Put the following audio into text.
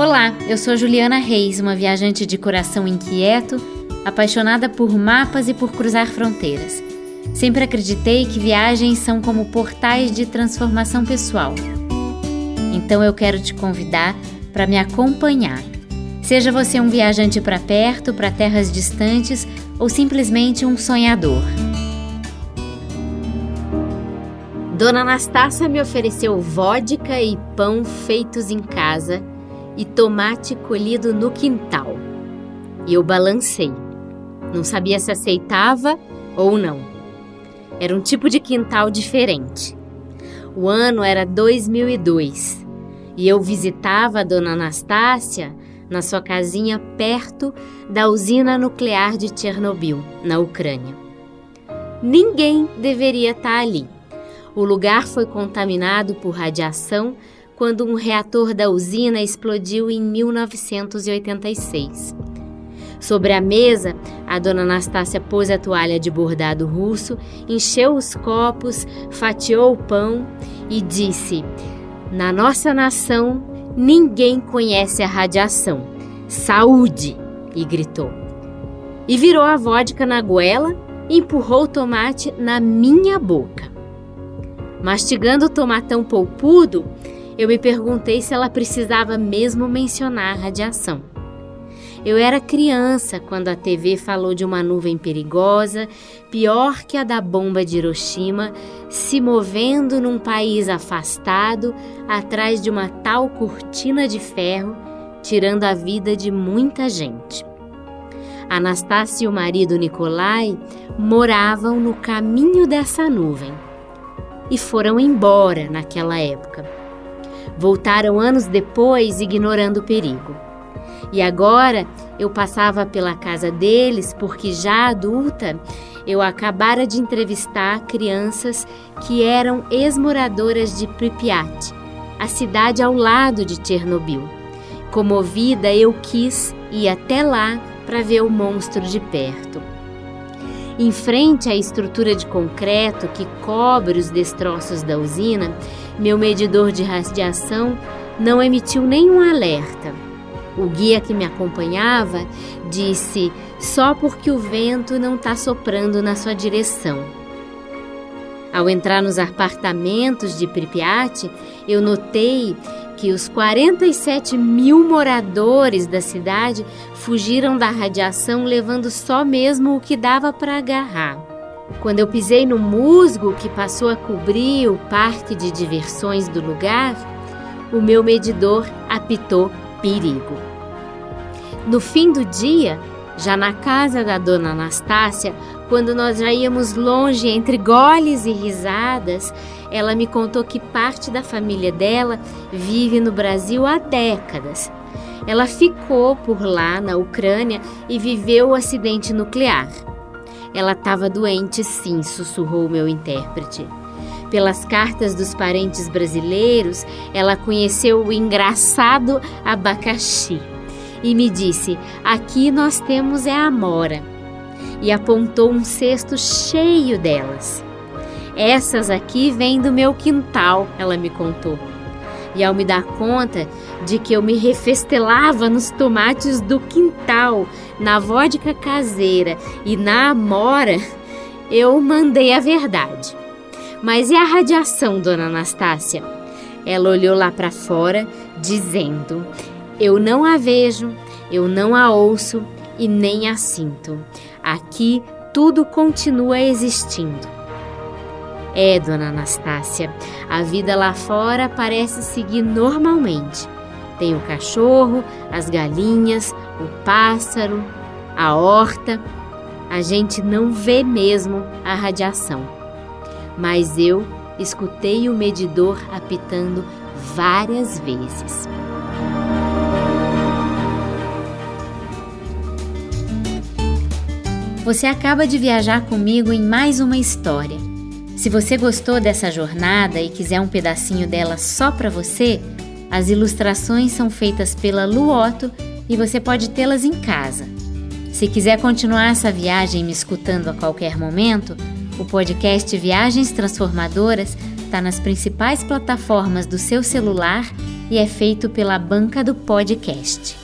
Olá, eu sou Juliana Reis, uma viajante de coração inquieto, apaixonada por mapas e por cruzar fronteiras. Sempre acreditei que viagens são como portais de transformação pessoal. Então eu quero te convidar para me acompanhar. Seja você um viajante para perto, para terras distantes ou simplesmente um sonhador. Dona Anastácia me ofereceu vodka e pão feitos em casa e tomate colhido no quintal. E eu balancei. Não sabia se aceitava ou não. Era um tipo de quintal diferente. O ano era 2002 e eu visitava a dona Anastácia na sua casinha perto da usina nuclear de Chernobyl, na Ucrânia. Ninguém deveria estar ali. O lugar foi contaminado por radiação quando um reator da usina explodiu em 1986. Sobre a mesa, a dona Anastácia pôs a toalha de bordado russo, encheu os copos, fatiou o pão e disse: Na nossa nação, ninguém conhece a radiação. Saúde! e gritou. E virou a vodka na goela e empurrou o tomate na minha boca. Mastigando o tomatão polpudo, eu me perguntei se ela precisava mesmo mencionar a radiação. Eu era criança quando a TV falou de uma nuvem perigosa, pior que a da bomba de Hiroshima, se movendo num país afastado atrás de uma tal cortina de ferro, tirando a vida de muita gente. Anastácia e o marido Nikolai moravam no caminho dessa nuvem e foram embora naquela época. Voltaram anos depois, ignorando o perigo. E agora eu passava pela casa deles porque, já adulta, eu acabara de entrevistar crianças que eram ex-moradoras de Pripyat, a cidade ao lado de Chernobyl. Comovida, eu quis ir até lá para ver o monstro de perto. Em frente à estrutura de concreto que cobre os destroços da usina, meu medidor de radiação não emitiu nenhum alerta. O guia que me acompanhava disse só porque o vento não está soprando na sua direção. Ao entrar nos apartamentos de Pripyat, eu notei que os 47 mil moradores da cidade fugiram da radiação levando só mesmo o que dava para agarrar. Quando eu pisei no musgo que passou a cobrir o parque de diversões do lugar, o meu medidor apitou perigo. No fim do dia, já na casa da dona Anastácia, quando nós já íamos longe entre goles e risadas, ela me contou que parte da família dela vive no Brasil há décadas. Ela ficou por lá na Ucrânia e viveu o acidente nuclear. Ela estava doente, sim, sussurrou meu intérprete. Pelas cartas dos parentes brasileiros, ela conheceu o engraçado abacaxi e me disse: Aqui nós temos é a amora. E apontou um cesto cheio delas. Essas aqui vêm do meu quintal, ela me contou. E ao me dar conta de que eu me refestelava nos tomates do quintal, na vodka caseira e na amora, eu mandei a verdade. Mas e a radiação, dona Anastácia? Ela olhou lá para fora, dizendo: Eu não a vejo, eu não a ouço e nem a sinto. Aqui tudo continua existindo. É, dona Anastácia, a vida lá fora parece seguir normalmente. Tem o cachorro, as galinhas, o pássaro, a horta. A gente não vê mesmo a radiação. Mas eu escutei o medidor apitando várias vezes. Você acaba de viajar comigo em mais uma história. Se você gostou dessa jornada e quiser um pedacinho dela só para você, as ilustrações são feitas pela Luoto e você pode tê-las em casa. Se quiser continuar essa viagem me escutando a qualquer momento, o podcast Viagens Transformadoras está nas principais plataformas do seu celular e é feito pela banca do podcast.